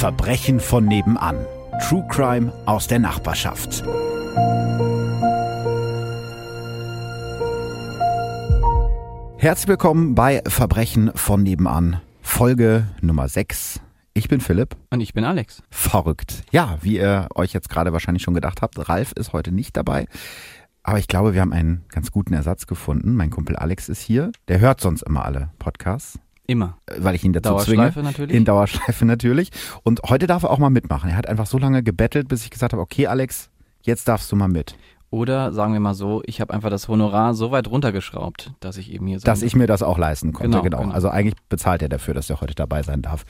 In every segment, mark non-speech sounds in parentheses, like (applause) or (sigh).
Verbrechen von nebenan. True Crime aus der Nachbarschaft. Herzlich willkommen bei Verbrechen von nebenan, Folge Nummer 6. Ich bin Philipp. Und ich bin Alex. Verrückt. Ja, wie ihr euch jetzt gerade wahrscheinlich schon gedacht habt, Ralf ist heute nicht dabei. Aber ich glaube, wir haben einen ganz guten Ersatz gefunden. Mein Kumpel Alex ist hier. Der hört sonst immer alle Podcasts. Immer. Weil ich ihn dazu Dauerschleife zwinge. natürlich. In Dauerschleife (laughs) natürlich. Und heute darf er auch mal mitmachen. Er hat einfach so lange gebettelt, bis ich gesagt habe, okay Alex, jetzt darfst du mal mit. Oder sagen wir mal so, ich habe einfach das Honorar so weit runtergeschraubt, dass ich eben hier sein Dass ich mir das auch leisten konnte. Genau, Genau. genau. Also eigentlich bezahlt er dafür, dass er heute dabei sein darf.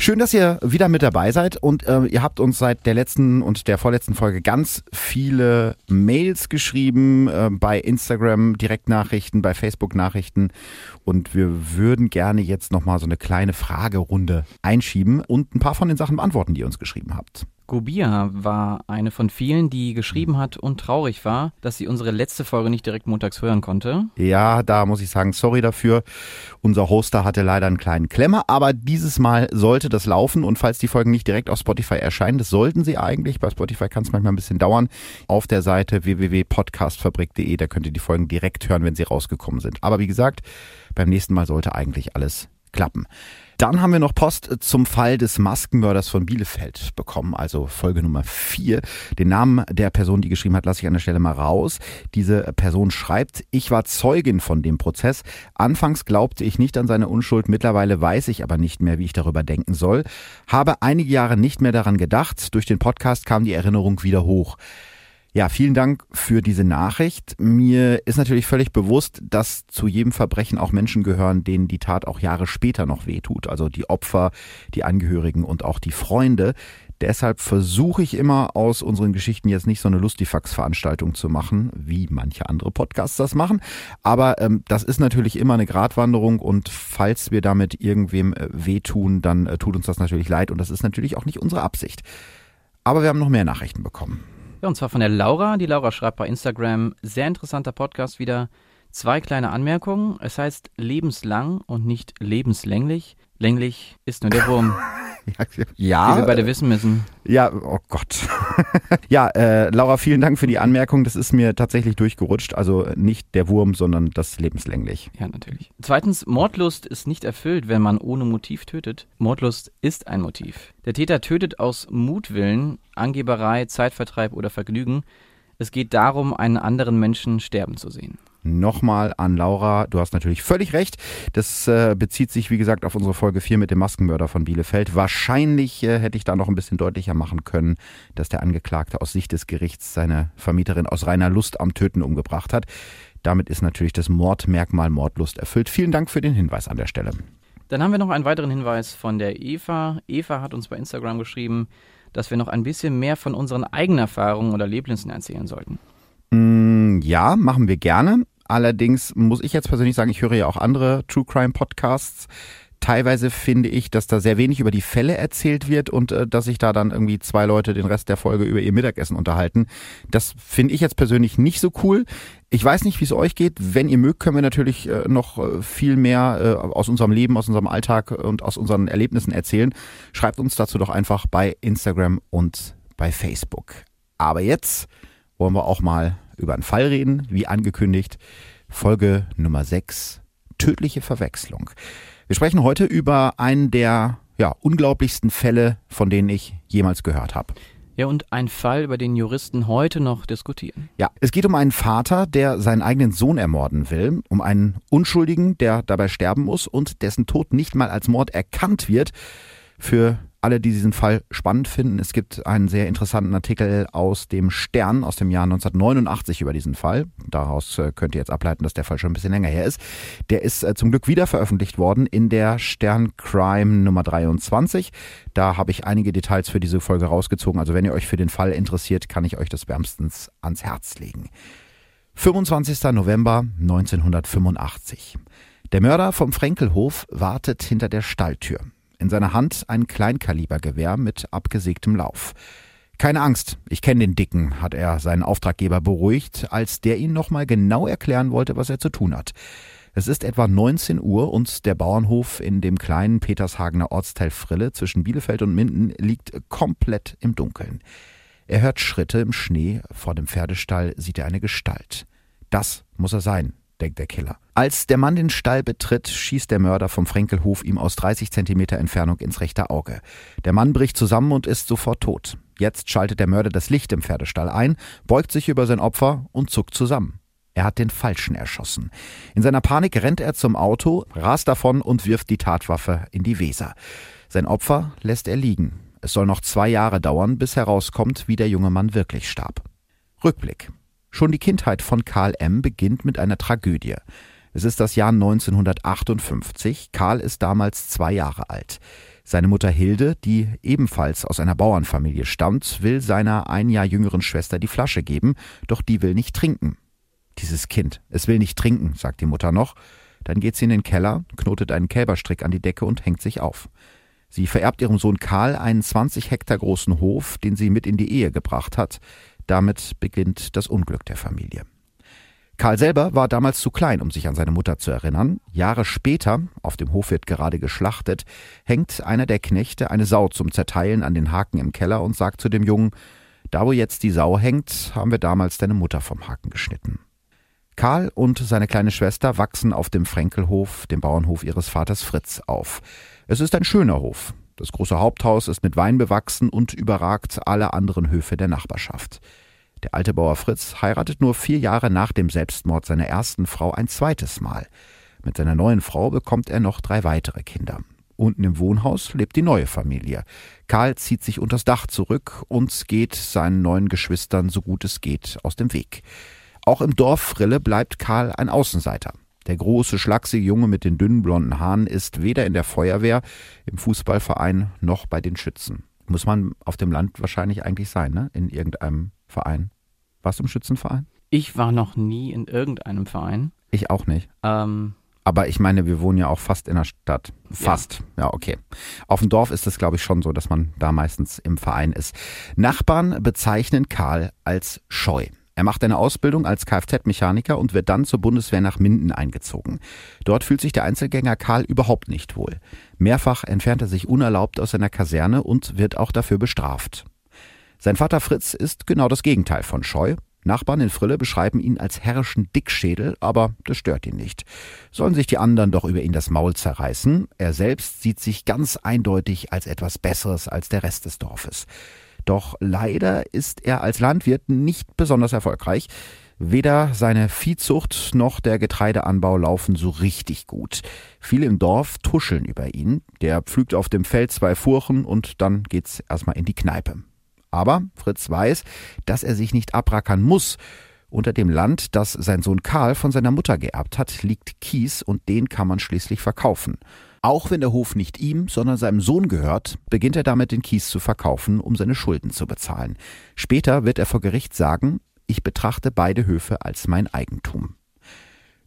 Schön, dass ihr wieder mit dabei seid und äh, ihr habt uns seit der letzten und der vorletzten Folge ganz viele Mails geschrieben, äh, bei Instagram Direktnachrichten, bei Facebook Nachrichten und wir würden gerne jetzt nochmal so eine kleine Fragerunde einschieben und ein paar von den Sachen beantworten, die ihr uns geschrieben habt. Gobia war eine von vielen, die geschrieben hat und traurig war, dass sie unsere letzte Folge nicht direkt montags hören konnte. Ja, da muss ich sagen, sorry dafür. Unser Hoster hatte leider einen kleinen Klemmer, aber dieses Mal sollte das laufen und falls die Folgen nicht direkt auf Spotify erscheinen, das sollten sie eigentlich, bei Spotify kann es manchmal ein bisschen dauern, auf der Seite www.podcastfabrik.de, da könnt ihr die Folgen direkt hören, wenn sie rausgekommen sind. Aber wie gesagt, beim nächsten Mal sollte eigentlich alles klappen. Dann haben wir noch Post zum Fall des Maskenmörders von Bielefeld bekommen, also Folge Nummer 4. Den Namen der Person, die geschrieben hat, lasse ich an der Stelle mal raus. Diese Person schreibt, ich war Zeugin von dem Prozess. Anfangs glaubte ich nicht an seine Unschuld, mittlerweile weiß ich aber nicht mehr, wie ich darüber denken soll. Habe einige Jahre nicht mehr daran gedacht. Durch den Podcast kam die Erinnerung wieder hoch. Ja, vielen Dank für diese Nachricht. Mir ist natürlich völlig bewusst, dass zu jedem Verbrechen auch Menschen gehören, denen die Tat auch Jahre später noch wehtut. Also die Opfer, die Angehörigen und auch die Freunde. Deshalb versuche ich immer aus unseren Geschichten jetzt nicht so eine Lustifax-Veranstaltung zu machen, wie manche andere Podcasts das machen. Aber ähm, das ist natürlich immer eine Gratwanderung und falls wir damit irgendwem äh, wehtun, dann äh, tut uns das natürlich leid und das ist natürlich auch nicht unsere Absicht. Aber wir haben noch mehr Nachrichten bekommen. Ja, und zwar von der Laura. Die Laura schreibt bei Instagram, sehr interessanter Podcast wieder. Zwei kleine Anmerkungen. Es heißt lebenslang und nicht lebenslänglich. Länglich ist nur der Wurm, (laughs) Ja, wie wir beide wissen müssen. Ja, oh Gott. (laughs) ja, äh, Laura, vielen Dank für die Anmerkung. Das ist mir tatsächlich durchgerutscht. Also nicht der Wurm, sondern das lebenslänglich. Ja, natürlich. Zweitens, Mordlust ist nicht erfüllt, wenn man ohne Motiv tötet. Mordlust ist ein Motiv. Der Täter tötet aus Mutwillen, Angeberei, Zeitvertreib oder Vergnügen. Es geht darum, einen anderen Menschen sterben zu sehen. Nochmal an Laura, du hast natürlich völlig recht. Das äh, bezieht sich, wie gesagt, auf unsere Folge 4 mit dem Maskenmörder von Bielefeld. Wahrscheinlich äh, hätte ich da noch ein bisschen deutlicher machen können, dass der Angeklagte aus Sicht des Gerichts seine Vermieterin aus reiner Lust am Töten umgebracht hat. Damit ist natürlich das Mordmerkmal Mordlust erfüllt. Vielen Dank für den Hinweis an der Stelle. Dann haben wir noch einen weiteren Hinweis von der Eva. Eva hat uns bei Instagram geschrieben, dass wir noch ein bisschen mehr von unseren eigenen Erfahrungen oder Erlebnissen erzählen sollten. Mm, ja, machen wir gerne. Allerdings muss ich jetzt persönlich sagen, ich höre ja auch andere True Crime Podcasts. Teilweise finde ich, dass da sehr wenig über die Fälle erzählt wird und äh, dass sich da dann irgendwie zwei Leute den Rest der Folge über ihr Mittagessen unterhalten. Das finde ich jetzt persönlich nicht so cool. Ich weiß nicht, wie es euch geht. Wenn ihr mögt, können wir natürlich äh, noch äh, viel mehr äh, aus unserem Leben, aus unserem Alltag und aus unseren Erlebnissen erzählen. Schreibt uns dazu doch einfach bei Instagram und bei Facebook. Aber jetzt wollen wir auch mal über einen Fall reden, wie angekündigt. Folge Nummer 6, tödliche Verwechslung. Wir sprechen heute über einen der ja, unglaublichsten Fälle, von denen ich jemals gehört habe. Ja, und ein Fall, über den Juristen heute noch diskutieren. Ja, es geht um einen Vater, der seinen eigenen Sohn ermorden will, um einen Unschuldigen, der dabei sterben muss und dessen Tod nicht mal als Mord erkannt wird. Für alle, die diesen Fall spannend finden, es gibt einen sehr interessanten Artikel aus dem Stern aus dem Jahr 1989 über diesen Fall. Daraus äh, könnt ihr jetzt ableiten, dass der Fall schon ein bisschen länger her ist. Der ist äh, zum Glück wieder veröffentlicht worden in der Stern Crime Nummer 23. Da habe ich einige Details für diese Folge rausgezogen. Also wenn ihr euch für den Fall interessiert, kann ich euch das wärmstens ans Herz legen. 25. November 1985. Der Mörder vom Frenkelhof wartet hinter der Stalltür. In seiner Hand ein Kleinkalibergewehr mit abgesägtem Lauf. Keine Angst, ich kenne den Dicken, hat er seinen Auftraggeber beruhigt, als der ihn nochmal genau erklären wollte, was er zu tun hat. Es ist etwa 19 Uhr und der Bauernhof in dem kleinen Petershagener Ortsteil Frille zwischen Bielefeld und Minden liegt komplett im Dunkeln. Er hört Schritte im Schnee, vor dem Pferdestall sieht er eine Gestalt. Das muss er sein, denkt der Killer. Als der Mann den Stall betritt, schießt der Mörder vom Frenkelhof ihm aus 30 Zentimeter Entfernung ins rechte Auge. Der Mann bricht zusammen und ist sofort tot. Jetzt schaltet der Mörder das Licht im Pferdestall ein, beugt sich über sein Opfer und zuckt zusammen. Er hat den Falschen erschossen. In seiner Panik rennt er zum Auto, rast davon und wirft die Tatwaffe in die Weser. Sein Opfer lässt er liegen. Es soll noch zwei Jahre dauern, bis herauskommt, wie der junge Mann wirklich starb. Rückblick. Schon die Kindheit von Karl M. beginnt mit einer Tragödie. Es ist das Jahr 1958. Karl ist damals zwei Jahre alt. Seine Mutter Hilde, die ebenfalls aus einer Bauernfamilie stammt, will seiner ein Jahr jüngeren Schwester die Flasche geben, doch die will nicht trinken. Dieses Kind, es will nicht trinken, sagt die Mutter noch. Dann geht sie in den Keller, knotet einen Kälberstrick an die Decke und hängt sich auf. Sie vererbt ihrem Sohn Karl einen 20 Hektar großen Hof, den sie mit in die Ehe gebracht hat. Damit beginnt das Unglück der Familie. Karl selber war damals zu klein, um sich an seine Mutter zu erinnern. Jahre später, auf dem Hof wird gerade geschlachtet, hängt einer der Knechte eine Sau zum Zerteilen an den Haken im Keller und sagt zu dem Jungen, da wo jetzt die Sau hängt, haben wir damals deine Mutter vom Haken geschnitten. Karl und seine kleine Schwester wachsen auf dem Fränkelhof, dem Bauernhof ihres Vaters Fritz, auf. Es ist ein schöner Hof. Das große Haupthaus ist mit Wein bewachsen und überragt alle anderen Höfe der Nachbarschaft. Der alte Bauer Fritz heiratet nur vier Jahre nach dem Selbstmord seiner ersten Frau ein zweites Mal. Mit seiner neuen Frau bekommt er noch drei weitere Kinder. Unten im Wohnhaus lebt die neue Familie. Karl zieht sich unters Dach zurück und geht seinen neuen Geschwistern so gut es geht aus dem Weg. Auch im Dorf Frille bleibt Karl ein Außenseiter. Der große, schlachsige Junge mit den dünnen blonden Haaren ist weder in der Feuerwehr, im Fußballverein noch bei den Schützen. Muss man auf dem Land wahrscheinlich eigentlich sein, ne? In irgendeinem Verein. Warst du im Schützenverein? Ich war noch nie in irgendeinem Verein. Ich auch nicht. Ähm, Aber ich meine, wir wohnen ja auch fast in der Stadt. Fast. Ja, ja okay. Auf dem Dorf ist es, glaube ich, schon so, dass man da meistens im Verein ist. Nachbarn bezeichnen Karl als scheu. Er macht eine Ausbildung als Kfz-Mechaniker und wird dann zur Bundeswehr nach Minden eingezogen. Dort fühlt sich der Einzelgänger Karl überhaupt nicht wohl. Mehrfach entfernt er sich unerlaubt aus seiner Kaserne und wird auch dafür bestraft. Sein Vater Fritz ist genau das Gegenteil von scheu. Nachbarn in Frille beschreiben ihn als herrischen Dickschädel, aber das stört ihn nicht. Sollen sich die anderen doch über ihn das Maul zerreißen? Er selbst sieht sich ganz eindeutig als etwas Besseres als der Rest des Dorfes. Doch leider ist er als Landwirt nicht besonders erfolgreich. Weder seine Viehzucht noch der Getreideanbau laufen so richtig gut. Viele im Dorf tuscheln über ihn. Der pflügt auf dem Feld zwei Furchen und dann geht's erstmal in die Kneipe. Aber Fritz weiß, dass er sich nicht abrackern muss. Unter dem Land, das sein Sohn Karl von seiner Mutter geerbt hat, liegt Kies und den kann man schließlich verkaufen. Auch wenn der Hof nicht ihm, sondern seinem Sohn gehört, beginnt er damit, den Kies zu verkaufen, um seine Schulden zu bezahlen. Später wird er vor Gericht sagen, ich betrachte beide Höfe als mein Eigentum.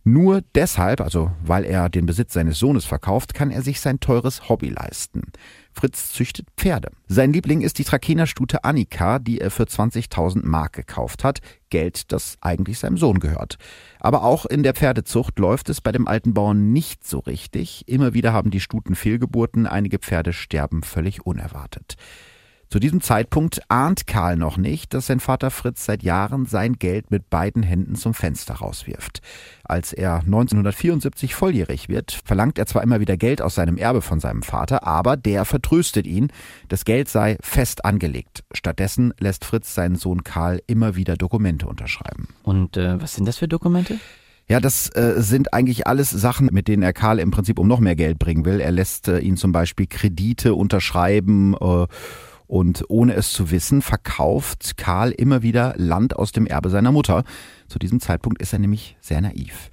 Nur deshalb, also weil er den Besitz seines Sohnes verkauft, kann er sich sein teures Hobby leisten. Fritz züchtet Pferde. Sein Liebling ist die Trakenerstute Annika, die er für 20.000 Mark gekauft hat. Geld, das eigentlich seinem Sohn gehört. Aber auch in der Pferdezucht läuft es bei dem alten Bauern nicht so richtig. Immer wieder haben die Stuten Fehlgeburten, einige Pferde sterben völlig unerwartet. Zu diesem Zeitpunkt ahnt Karl noch nicht, dass sein Vater Fritz seit Jahren sein Geld mit beiden Händen zum Fenster rauswirft. Als er 1974 volljährig wird, verlangt er zwar immer wieder Geld aus seinem Erbe von seinem Vater, aber der vertröstet ihn, das Geld sei fest angelegt. Stattdessen lässt Fritz seinen Sohn Karl immer wieder Dokumente unterschreiben. und äh, was sind das für Dokumente? Ja, das äh, sind eigentlich alles Sachen, mit denen er Karl im Prinzip um noch mehr Geld bringen will. Er lässt äh, ihn zum Beispiel Kredite unterschreiben äh, und ohne es zu wissen, verkauft Karl immer wieder Land aus dem Erbe seiner Mutter. Zu diesem Zeitpunkt ist er nämlich sehr naiv.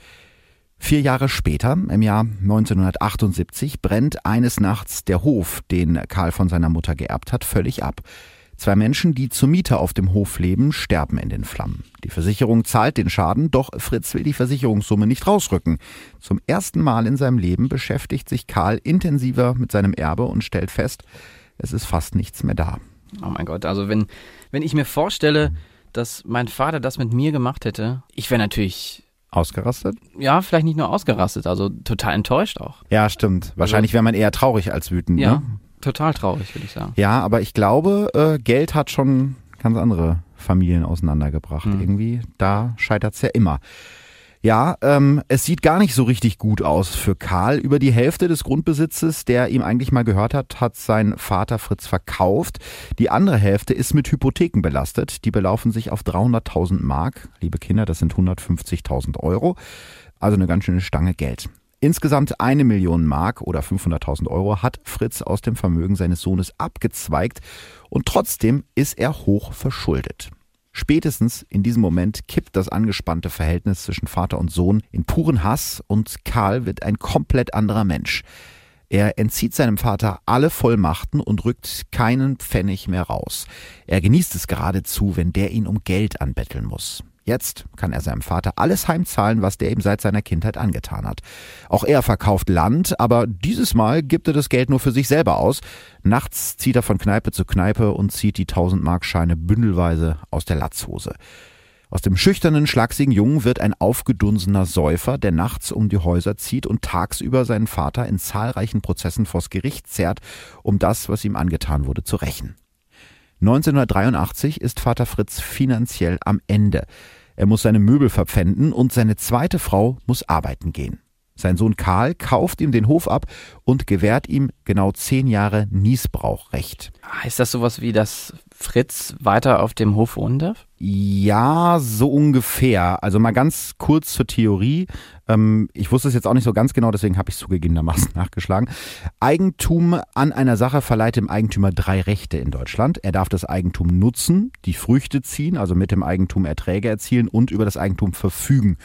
Vier Jahre später, im Jahr 1978, brennt eines Nachts der Hof, den Karl von seiner Mutter geerbt hat, völlig ab. Zwei Menschen, die zur Miete auf dem Hof leben, sterben in den Flammen. Die Versicherung zahlt den Schaden, doch Fritz will die Versicherungssumme nicht rausrücken. Zum ersten Mal in seinem Leben beschäftigt sich Karl intensiver mit seinem Erbe und stellt fest, es ist fast nichts mehr da. Oh mein Gott, also wenn, wenn ich mir vorstelle, dass mein Vater das mit mir gemacht hätte, ich wäre natürlich Ausgerastet? Ja, vielleicht nicht nur ausgerastet, also total enttäuscht auch. Ja, stimmt. Wahrscheinlich wäre man eher traurig als wütend. Ja, Ne? total traurig, würde ich sagen. Ja, aber ich glaube, äh, Geld hat schon ganz andere Familien auseinandergebracht. Hm. Irgendwie, da scheitert's ja immer. Ja, ähm, es sieht gar nicht so richtig gut aus für Karl. Über die Hälfte des Grundbesitzes, der ihm eigentlich mal gehört hat, hat sein Vater Fritz verkauft. Die andere Hälfte ist mit Hypotheken belastet. Die belaufen sich auf 300.000 Mark. Liebe Kinder, das sind 150.000 Euro. Also eine ganz schöne Stange Geld. Insgesamt eine Million Mark oder 500.000 Euro hat Fritz aus dem Vermögen seines Sohnes abgezweigt und trotzdem ist er hoch verschuldet. Spätestens in diesem Moment kippt das angespannte Verhältnis zwischen Vater und Sohn in puren Hass und Karl wird ein komplett anderer Mensch. Er entzieht seinem Vater alle Vollmachten und rückt keinen Pfennig mehr raus. Er genießt es geradezu, wenn der ihn um Geld anbetteln muss. Jetzt kann er seinem Vater alles heimzahlen, was der ihm seit seiner Kindheit angetan hat. Auch er verkauft Land, aber dieses Mal gibt er das Geld nur für sich selber aus. Nachts zieht er von Kneipe zu Kneipe und zieht die 1000-Mark-Scheine bündelweise aus der Latzhose. Aus dem schüchternen, schlagsigen Jungen wird ein aufgedunsener Säufer, der nachts um die Häuser zieht und tagsüber seinen Vater in zahlreichen Prozessen vors Gericht zerrt, um das, was ihm angetan wurde, zu rächen. 1983 ist Vater Fritz finanziell am Ende. Er muss seine Möbel verpfänden und seine zweite Frau muss arbeiten gehen. Sein Sohn Karl kauft ihm den Hof ab und gewährt ihm genau zehn Jahre Niesbrauchrecht. Heißt das sowas wie, dass Fritz weiter auf dem Hof wohnen darf? Ja, so ungefähr. Also mal ganz kurz zur Theorie. Ähm, ich wusste es jetzt auch nicht so ganz genau, deswegen habe ich es zugegebenermaßen (laughs) nachgeschlagen. Eigentum an einer Sache verleiht dem Eigentümer drei Rechte in Deutschland. Er darf das Eigentum nutzen, die Früchte ziehen, also mit dem Eigentum Erträge erzielen und über das Eigentum verfügen.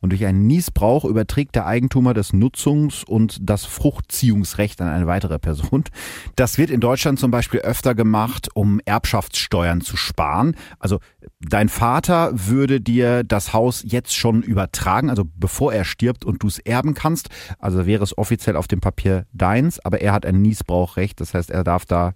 Und durch einen Niesbrauch überträgt der Eigentumer das Nutzungs- und das Fruchtziehungsrecht an eine weitere Person. Das wird in Deutschland zum Beispiel öfter gemacht, um Erbschaftssteuern zu sparen. Also dein Vater würde dir das Haus jetzt schon übertragen, also bevor er stirbt und du es erben kannst. Also wäre es offiziell auf dem Papier deins, aber er hat ein Niesbrauchrecht. Das heißt, er darf da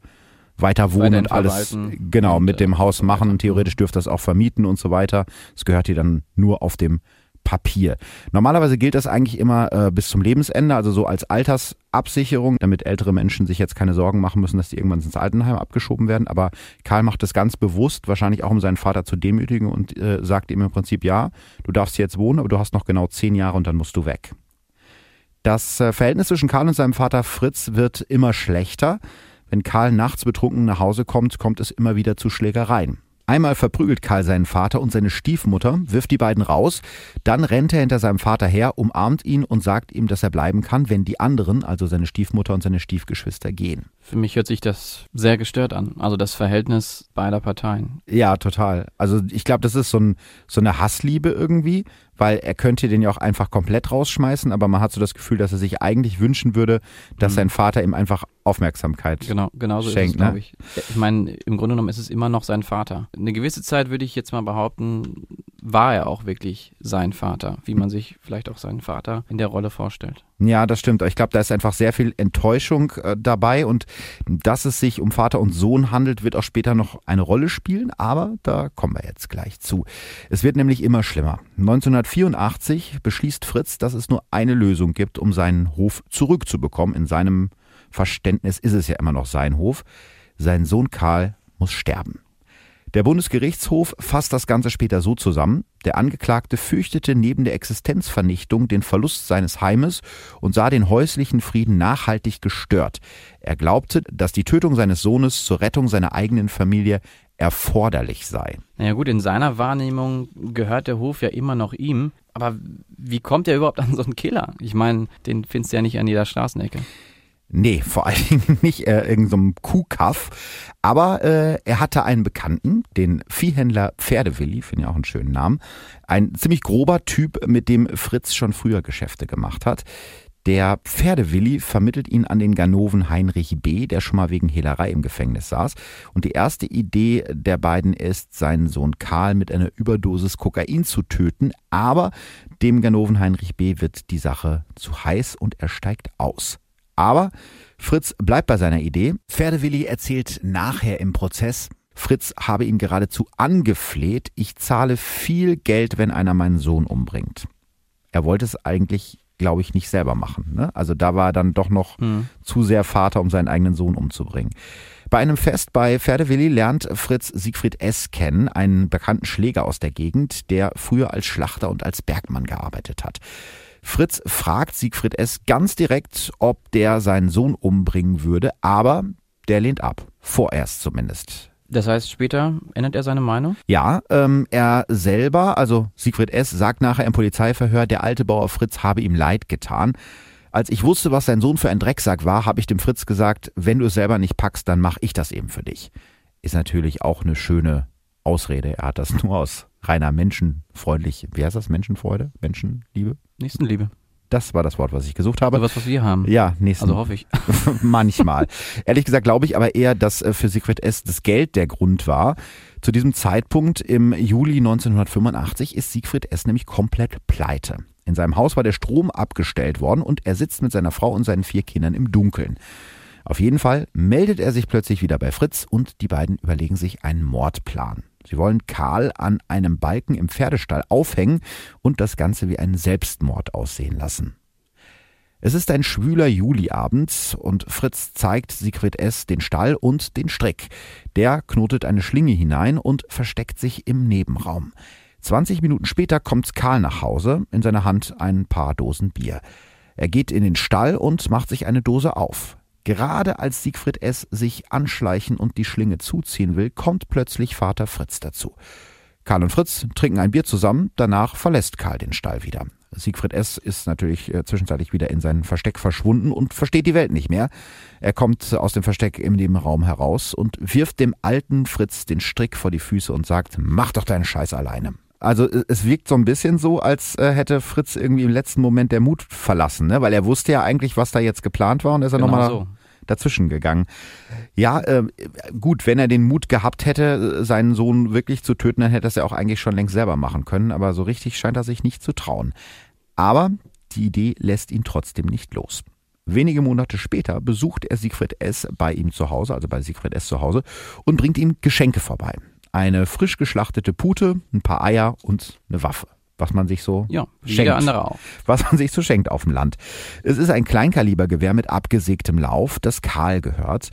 weiter wohnen und alles genau mit dem äh, Haus so machen und theoretisch dürfte das auch vermieten und so weiter. Es gehört dir dann nur auf dem Papier. Normalerweise gilt das eigentlich immer äh, bis zum Lebensende, also so als Altersabsicherung, damit ältere Menschen sich jetzt keine Sorgen machen müssen, dass die irgendwann ins Altenheim abgeschoben werden. Aber Karl macht das ganz bewusst, wahrscheinlich auch um seinen Vater zu demütigen und äh, sagt ihm im Prinzip, ja, du darfst jetzt wohnen, aber du hast noch genau zehn Jahre und dann musst du weg. Das äh, Verhältnis zwischen Karl und seinem Vater Fritz wird immer schlechter. Wenn Karl nachts betrunken nach Hause kommt, kommt es immer wieder zu Schlägereien. Einmal verprügelt Karl seinen Vater und seine Stiefmutter, wirft die beiden raus, dann rennt er hinter seinem Vater her, umarmt ihn und sagt ihm, dass er bleiben kann, wenn die anderen, also seine Stiefmutter und seine Stiefgeschwister, gehen. Für mich hört sich das sehr gestört an. Also das Verhältnis beider Parteien. Ja, total. Also ich glaube, das ist so, ein, so eine Hassliebe irgendwie, weil er könnte den ja auch einfach komplett rausschmeißen, aber man hat so das Gefühl, dass er sich eigentlich wünschen würde, dass Mhm. sein Vater ihm einfach Aufmerksamkeit Genau, genauso Schenkt, ist es, glaube ne? ich. Ich meine, im Grunde genommen ist es immer noch sein Vater. Eine gewisse Zeit würde ich jetzt mal behaupten, war er auch wirklich sein Vater, wie man sich vielleicht auch seinen Vater in der Rolle vorstellt. Ja, das stimmt. Ich glaube, da ist einfach sehr viel Enttäuschung äh, dabei und dass es sich um Vater und Sohn handelt, wird auch später noch eine Rolle spielen, aber da kommen wir jetzt gleich zu. Es wird nämlich immer schlimmer. 1984 beschließt Fritz, dass es nur eine Lösung gibt, um seinen Hof zurückzubekommen. In seinem Verständnis ist es ja immer noch sein Hof. Sein Sohn Karl muss sterben. Der Bundesgerichtshof fasst das Ganze später so zusammen. Der Angeklagte fürchtete neben der Existenzvernichtung den Verlust seines Heimes und sah den häuslichen Frieden nachhaltig gestört. Er glaubte, dass die Tötung seines Sohnes zur Rettung seiner eigenen Familie erforderlich sei. Naja gut, in seiner Wahrnehmung gehört der Hof ja immer noch ihm. Aber wie kommt er überhaupt an so einen Killer? Ich meine, den findest du ja nicht an jeder Straßenecke. Nee, vor allen (laughs) Dingen nicht äh, irgendeinem Kuhkaff. Aber äh, er hatte einen Bekannten, den Viehhändler Pferdewilli, finde ich auch einen schönen Namen. Ein ziemlich grober Typ, mit dem Fritz schon früher Geschäfte gemacht hat. Der Pferdewilli vermittelt ihn an den Ganoven Heinrich B., der schon mal wegen Hehlerei im Gefängnis saß. Und die erste Idee der beiden ist, seinen Sohn Karl mit einer Überdosis Kokain zu töten. Aber dem Ganoven Heinrich B. wird die Sache zu heiß und er steigt aus. Aber Fritz bleibt bei seiner Idee. Pferdewilli erzählt nachher im Prozess, Fritz habe ihn geradezu angefleht, ich zahle viel Geld, wenn einer meinen Sohn umbringt. er wollte es eigentlich, glaube ich, nicht selber machen. Ne? Also da war er dann doch noch Hm. zu sehr Vater, um seinen eigenen Sohn umzubringen. Bei einem Fest bei Pferdewilli lernt Fritz Siegfried S. kennen, einen bekannten Schläger aus der Gegend, der früher als Schlachter und als Bergmann gearbeitet hat. Fritz fragt Siegfried S. ganz direkt, ob der seinen Sohn umbringen würde, aber der lehnt ab. Vorerst zumindest. Das heißt, später ändert er seine Meinung? Ja, ähm, er selber, also Siegfried S., sagt nachher im Polizeiverhör, der alte Bauer Fritz habe ihm leid getan. Als ich wusste, was sein Sohn für ein Drecksack war, habe ich dem Fritz gesagt, wenn du es selber nicht packst, dann mache ich das eben für dich. Ist natürlich auch eine schöne Ausrede. Er hat das (laughs) nur aus reiner menschenfreundlich, wie heißt das? Menschenfreude? Menschenliebe? Nächstenliebe. Das war das Wort, was ich gesucht habe. Aber was, was wir haben. Ja, nächsten. Also hoffe ich. (laughs) (laughs) Manchmal. Ehrlich gesagt glaube ich aber eher, dass äh, für Siegfried S. das Geld der Grund war. Zu diesem Zeitpunkt im Juli 1985 ist Siegfried S. nämlich komplett pleite. In seinem Haus war der Strom abgestellt worden und er sitzt mit seiner Frau und seinen vier Kindern im Dunkeln. Auf jeden Fall meldet er sich plötzlich wieder bei Fritz und die beiden überlegen sich einen Mordplan. Sie wollen Karl an einem Balken im Pferdestall aufhängen und das Ganze wie einen Selbstmord aussehen lassen. Es ist ein schwüler Juliabend und Fritz zeigt Siegfried S. den Stall und den Strick. Der knotet eine Schlinge hinein und versteckt sich im Nebenraum. 20 Minuten später kommt Karl nach Hause, in seiner Hand ein paar Dosen Bier. Er geht in den Stall und macht sich eine Dose auf. Gerade als Siegfried S. sich anschleichen und die Schlinge zuziehen will, kommt plötzlich Vater Fritz dazu. Karl und Fritz trinken ein Bier zusammen, danach verlässt Karl den Stall wieder. Siegfried S. ist natürlich äh, zwischenzeitlich wieder in sein Versteck verschwunden und versteht die Welt nicht mehr. Er kommt aus dem Versteck im Nebenraum heraus und wirft dem alten Fritz den Strick vor die Füße und sagt, mach doch deinen Scheiß alleine. Also äh, es wirkt so ein bisschen so, als äh, hätte Fritz irgendwie im letzten Moment der Mut verlassen, ne? weil er wusste ja eigentlich, was da jetzt geplant war und ist er Genau nochmal so. Dazwischen gegangen. Ja, äh, gut, wenn er den Mut gehabt hätte, seinen Sohn wirklich zu töten, dann hätte er es ja auch eigentlich schon längst selber machen können, aber so richtig scheint er sich nicht zu trauen. Aber die Idee lässt ihn trotzdem nicht los. Wenige Monate später besucht er Siegfried S. bei ihm zu Hause, also bei Siegfried S. zu Hause, und bringt ihm Geschenke vorbei. Eine frisch geschlachtete Pute, ein paar Eier und eine Waffe. Was man sich so Ja, schenkt andere auch. was man sich so schenkt auf dem Land. Es ist ein Kleinkalibergewehr mit abgesägtem Lauf, das Karl gehört.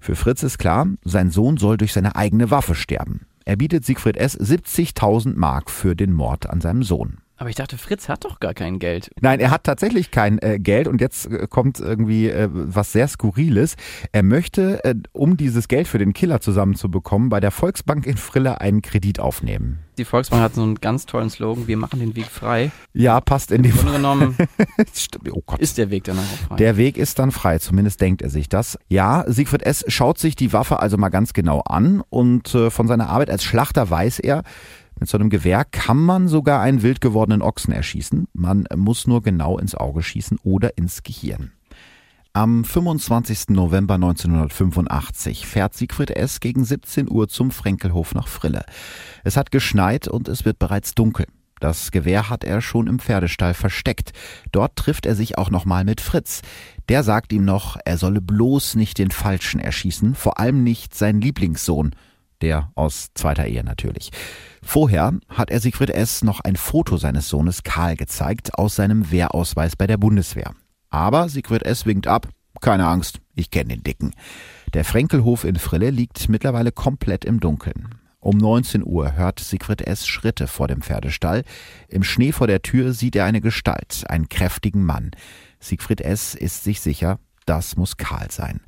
Für Fritz ist klar, sein Sohn soll durch seine eigene Waffe sterben. Er bietet Siegfried S. 70.000 Mark für den Mord an seinem Sohn. Aber ich dachte, Fritz hat doch gar kein Geld. Nein, er hat tatsächlich kein äh, Geld und jetzt äh, kommt irgendwie äh, was sehr Skurriles. Er möchte, äh, um dieses Geld für den Killer zusammenzubekommen, bei der Volksbank in Frille einen Kredit aufnehmen. Die Volksbank hat so einen ganz tollen Slogan, wir machen den Weg frei. Ja, passt in dem Grunde genommen. (laughs) Oh Gott. ist der Weg dann auch frei. Der Weg ist dann frei, zumindest denkt er sich das. Ja, Siegfried S. schaut sich die Waffe also mal ganz genau an und äh, von seiner Arbeit als Schlachter weiß er, mit so einem Gewehr kann man sogar einen wild gewordenen Ochsen erschießen. Man muss nur genau ins Auge schießen oder ins Gehirn. Am 25. November 1985 fährt Siegfried S. gegen 17 Uhr zum Frenkelhof nach Frille. Es hat geschneit und es wird bereits dunkel. Das Gewehr hat er schon im Pferdestall versteckt. Dort trifft er sich auch nochmal mit Fritz. Der sagt ihm noch, er solle bloß nicht den Falschen erschießen, vor allem nicht seinen Lieblingssohn. Der aus zweiter Ehe natürlich. Vorher hat er Siegfried S. noch ein Foto seines Sohnes Karl gezeigt aus seinem Wehrausweis bei der Bundeswehr. Aber Siegfried S. winkt ab. Keine Angst, ich kenne den Dicken. Der Frenkelhof in Frille liegt mittlerweile komplett im Dunkeln. Um 19 Uhr hört Siegfried S. Schritte vor dem Pferdestall. Im Schnee vor der Tür sieht er eine Gestalt, einen kräftigen Mann. Siegfried S. ist sich sicher, das muss Karl sein.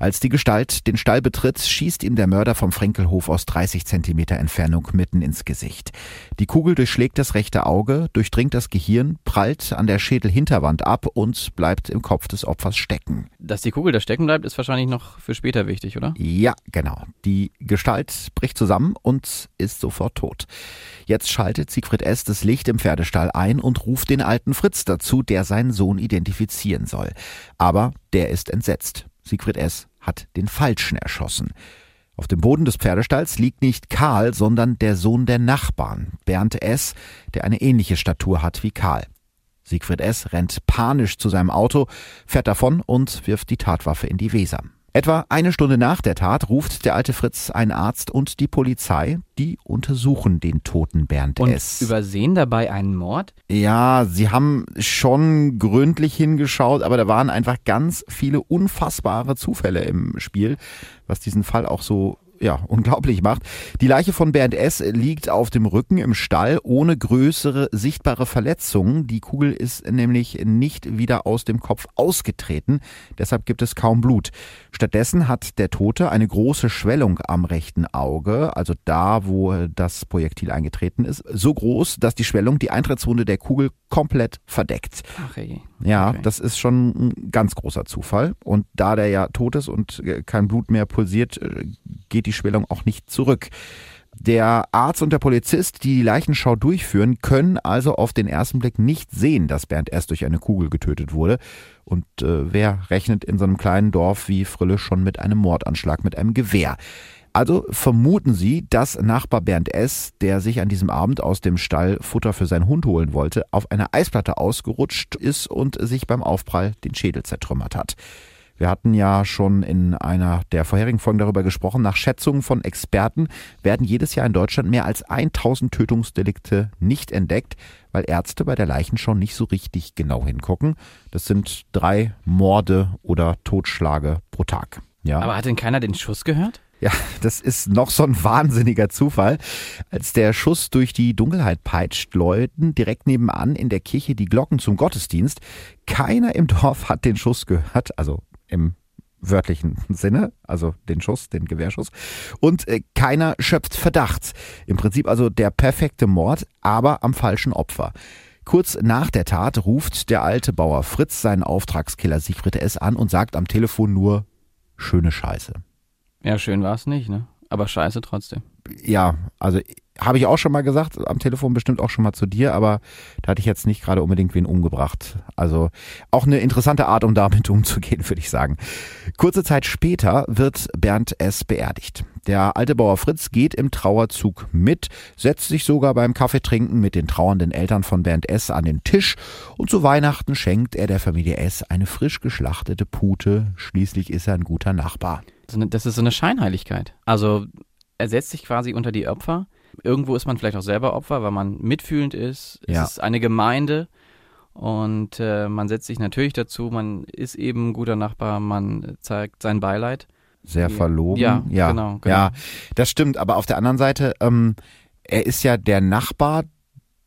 Als die Gestalt den Stall betritt, schießt ihm der Mörder vom Frenkelhof aus 30 Zentimeter Entfernung mitten ins Gesicht. Die Kugel durchschlägt das rechte Auge, durchdringt das Gehirn, prallt an der Schädelhinterwand ab und bleibt im Kopf des Opfers stecken. Dass die Kugel da stecken bleibt, ist wahrscheinlich noch für später wichtig, oder? Ja, genau. Die Gestalt bricht zusammen und ist sofort tot. Jetzt schaltet Siegfried S. das Licht im Pferdestall ein und ruft den alten Fritz dazu, der seinen Sohn identifizieren soll. Aber der ist entsetzt. Siegfried S. hat den Falschen erschossen. Auf dem Boden des Pferdestalls liegt nicht Karl, sondern der Sohn der Nachbarn, Bernd S., der eine ähnliche Statur hat wie Karl. Siegfried S. rennt panisch zu seinem Auto, fährt davon und wirft die Tatwaffe in die Weser. Etwa eine Stunde nach der Tat ruft der alte Fritz einen Arzt und die Polizei, die untersuchen den toten Bernd Und S. übersehen dabei einen Mord? Ja, sie haben schon gründlich hingeschaut, aber da waren einfach ganz viele unfassbare Zufälle im Spiel, was diesen Fall auch so ja, unglaublich macht. Die Leiche von Bernd S. liegt auf dem Rücken im Stall ohne größere sichtbare Verletzungen. Die Kugel ist nämlich nicht wieder aus dem Kopf ausgetreten, deshalb gibt es kaum Blut. Stattdessen hat der Tote eine große Schwellung am rechten Auge, also da, wo das Projektil eingetreten ist, so groß, dass die Schwellung die Eintrittswunde der Kugel komplett verdeckt. Ach ey. Ja, Okay. das ist schon ein ganz großer Zufall. Und da der ja tot ist und äh, kein Blut mehr pulsiert, äh, geht die Schwellung auch nicht zurück. Der Arzt und der Polizist, die die Leichenschau durchführen, können also auf den ersten Blick nicht sehen, dass Bernd S. durch eine Kugel getötet wurde. Und äh, wer rechnet in so einem kleinen Dorf wie Frille schon mit einem Mordanschlag mit einem Gewehr? Also vermuten sie, dass Nachbar Bernd S., der sich an diesem Abend aus dem Stall Futter für seinen Hund holen wollte, auf einer Eisplatte ausgerutscht ist und sich beim Aufprall den Schädel zertrümmert hat. Wir hatten ja schon in einer der vorherigen Folgen darüber gesprochen. Nach Schätzungen von Experten werden jedes Jahr in Deutschland mehr als 1000 Tötungsdelikte nicht entdeckt, weil Ärzte bei der Leichenschau nicht so richtig genau hingucken. Das sind drei Morde oder Totschlage pro Tag. Ja. Aber hat denn keiner den Schuss gehört? Ja, das ist noch so ein wahnsinniger Zufall. Als der Schuss durch die Dunkelheit peitscht, läuten direkt nebenan in der Kirche die Glocken zum Gottesdienst. Keiner im Dorf hat den Schuss gehört, also im wörtlichen (laughs) Sinne, also den Schuss, den Gewehrschuss. Und äh, keiner schöpft Verdacht. Im Prinzip also der perfekte Mord, aber am falschen Opfer. Kurz nach der Tat ruft der alte Bauer Fritz seinen Auftragskiller Siegfried S. an und sagt am Telefon nur schöne Scheiße. Ja, schön war es nicht, ne? Aber scheiße trotzdem. ja, also habe ich auch schon mal gesagt, am Telefon bestimmt auch schon mal zu dir, aber da hatte ich jetzt nicht gerade unbedingt wen umgebracht. Also auch eine interessante Art, um damit (laughs) umzugehen, würde ich sagen. Kurze Zeit später wird Bernd S. beerdigt. Der alte Bauer Fritz geht im Trauerzug mit, setzt sich sogar beim Kaffeetrinken mit den trauernden Eltern von Bernd S. an den Tisch und zu Weihnachten schenkt er der Familie S. eine frisch geschlachtete Pute. Schließlich ist er ein guter Nachbar. Das ist so eine Scheinheiligkeit. Also er setzt sich quasi unter die Opfer. Irgendwo ist man vielleicht auch selber Opfer, weil man mitfühlend ist. Es Ja. ist eine Gemeinde und äh, man setzt sich natürlich dazu. Man ist eben ein guter Nachbar, man zeigt sein Beileid. sehr Ja. verlogen. Ja, genau, genau. Ja, das stimmt. Aber auf der anderen Seite, ähm, er ist ja der Nachbar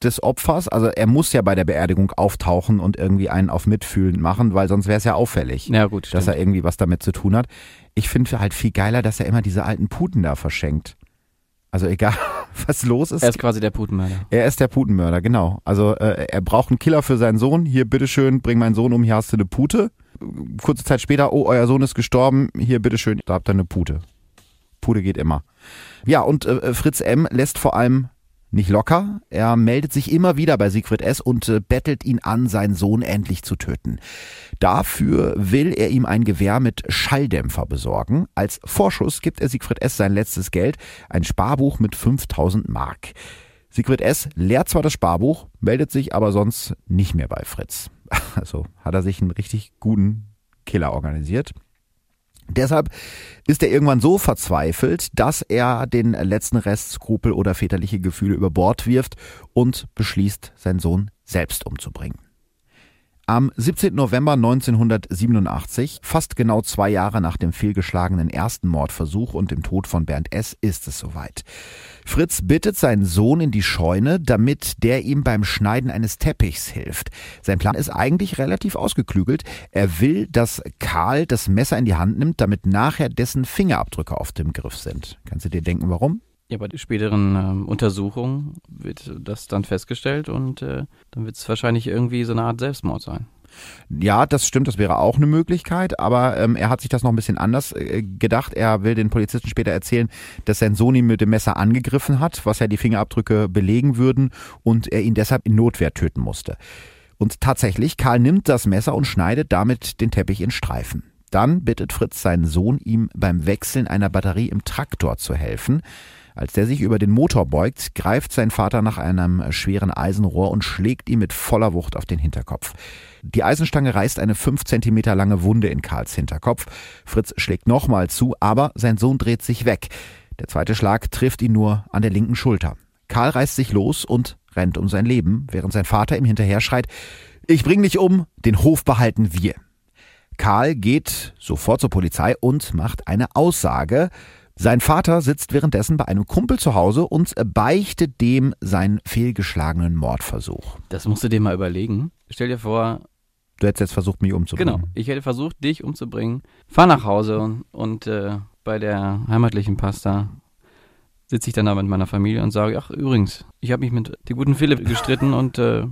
des Opfers. Also er muss ja bei der Beerdigung auftauchen und irgendwie einen auf mitfühlend machen, weil sonst wäre es ja auffällig, Ja gut, dass stimmt. er irgendwie was damit zu tun hat. Ich finde halt viel geiler, dass er immer diese alten Puten da verschenkt. Also egal, (laughs) was los ist. er ist quasi der Putenmörder. Er ist der Putenmörder, genau. Also äh, er braucht einen Killer für seinen Sohn. Hier, bitteschön, bring meinen Sohn um, hier hast du eine Pute. Kurze Zeit später, oh, euer Sohn ist gestorben, hier, bitteschön, da habt ihr eine Pute. Pute geht immer. Ja, und äh, Fritz M. lässt vor allem nicht locker. Er meldet sich immer wieder bei Siegfried S. und äh, bettelt ihn an, seinen Sohn endlich zu töten. Dafür will er ihm ein Gewehr mit Schalldämpfer besorgen. Als Vorschuss gibt er Siegfried S. sein letztes Geld, ein Sparbuch mit 5000 Mark. Siegfried S. leert zwar das Sparbuch, meldet sich aber sonst nicht mehr bei Fritz. (laughs) Also hat er sich einen richtig guten Killer organisiert. Deshalb ist er irgendwann so verzweifelt, dass er den letzten Rest Skrupel oder väterliche Gefühle über Bord wirft und beschließt, seinen Sohn selbst umzubringen. Am 17. November 1987, fast genau zwei Jahre nach dem fehlgeschlagenen ersten Mordversuch und dem Tod von Bernd S., ist es soweit. Fritz bittet seinen Sohn in die Scheune, damit der ihm beim Schneiden eines Teppichs hilft. Sein Plan ist eigentlich relativ ausgeklügelt. Er will, dass Karl das Messer in die Hand nimmt, damit nachher dessen Fingerabdrücke auf dem Griff sind. Kannst du dir denken, warum? Ja, bei späteren ähm, Untersuchungen wird das dann festgestellt und äh, dann wird es wahrscheinlich irgendwie so eine Art Selbstmord sein. Ja, das stimmt, das wäre auch eine Möglichkeit, aber ähm, er hat sich das noch ein bisschen anders äh, gedacht. Er will den Polizisten später erzählen, dass sein Sohn ihn mit dem Messer angegriffen hat, was ja die Fingerabdrücke belegen würden und er ihn deshalb in Notwehr töten musste. Und tatsächlich, Karl nimmt das Messer und schneidet damit den Teppich in Streifen. Dann bittet Fritz seinen Sohn, ihm beim Wechseln einer Batterie im Traktor zu helfen. Als der sich über den Motor beugt, greift sein Vater nach einem schweren Eisenrohr und schlägt ihm mit voller Wucht auf den Hinterkopf. Die Eisenstange reißt eine fünf Zentimeter lange Wunde in Karls Hinterkopf. Fritz schlägt nochmal zu, aber sein Sohn dreht sich weg. Der zweite Schlag trifft ihn nur an der linken Schulter. Karl reißt sich los und rennt um sein Leben, während sein Vater ihm hinterher schreit, ich bring dich um, den Hof behalten wir. Karl geht sofort zur Polizei und macht eine Aussage. Sein Vater sitzt währenddessen bei einem Kumpel zu Hause und beichtet dem seinen fehlgeschlagenen Mordversuch. Das musst du dir mal überlegen. Stell dir vor. Du hättest jetzt versucht, mich umzubringen. Genau, ich hätte versucht, dich umzubringen. Fahr nach Hause und, und äh, bei der heimatlichen Pasta sitze ich dann da mit meiner Familie und sage, ach übrigens, ich habe mich mit dem guten Philipp gestritten und äh,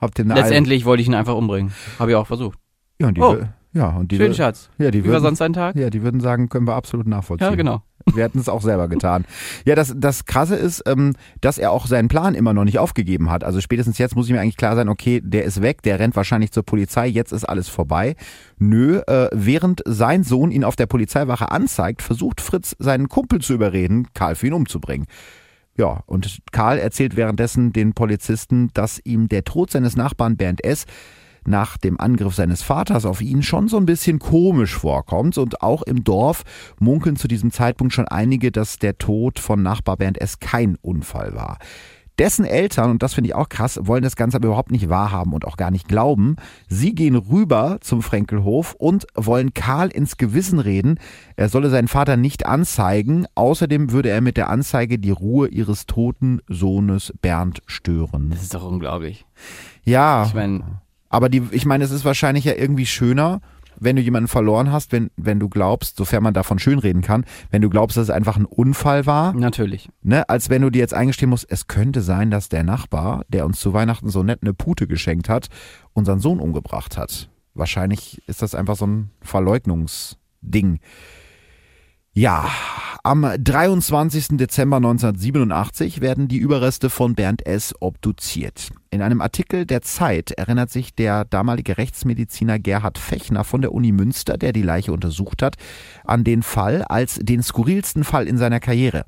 letztendlich wollte ich ihn einfach umbringen. Habe ich auch versucht. Ja, und die, oh, ja, und die schön Schatz. Ja, die Wie war sonst dein Tag? Ja, die würden sagen, können wir absolut nachvollziehen. Ja, genau. (laughs) Wir hätten es auch selber getan. Ja, das, das Krasse ist, ähm, dass er auch seinen Plan immer noch nicht aufgegeben hat. Also spätestens jetzt muss ich mir eigentlich klar sein, okay, der ist weg, der rennt wahrscheinlich zur Polizei, jetzt ist alles vorbei. Nö, äh, während sein Sohn ihn auf der Polizeiwache anzeigt, versucht Fritz seinen Kumpel zu überreden, Karl für ihn umzubringen. Ja, und Karl erzählt währenddessen den Polizisten, dass ihm der Tod seines Nachbarn Bernd S nach dem Angriff seines Vaters auf ihn schon so ein bisschen komisch vorkommt. Und auch im Dorf munkeln zu diesem Zeitpunkt schon einige, dass der Tod von Nachbar Bernd S. kein Unfall war. Dessen Eltern, und das finde ich auch krass, wollen das Ganze aber überhaupt nicht wahrhaben und auch gar nicht glauben. Sie gehen rüber zum Frenkelhof und wollen Karl ins Gewissen reden. Er solle seinen Vater nicht anzeigen. Außerdem würde er mit der Anzeige die Ruhe ihres toten Sohnes Bernd stören. Das ist doch unglaublich. Ja. Ich meine, aber die, ich meine, es ist wahrscheinlich ja irgendwie schöner, wenn du jemanden verloren hast, wenn, wenn du glaubst, sofern man davon schönreden kann, wenn du glaubst, dass es einfach ein Unfall war. Natürlich. Ne, als wenn du dir jetzt eingestehen musst, es könnte sein, dass der Nachbar, der uns zu Weihnachten so nett eine Pute geschenkt hat, unseren Sohn umgebracht hat. Wahrscheinlich ist das einfach so ein Verleugnungsding. Ja, am 23. Dezember 1987 werden die Überreste von Bernd S. obduziert. In einem Artikel der Zeit erinnert sich der damalige Rechtsmediziner Gerhard Fechner von der Uni Münster, der die Leiche untersucht hat, an den Fall als den skurrilsten Fall in seiner Karriere.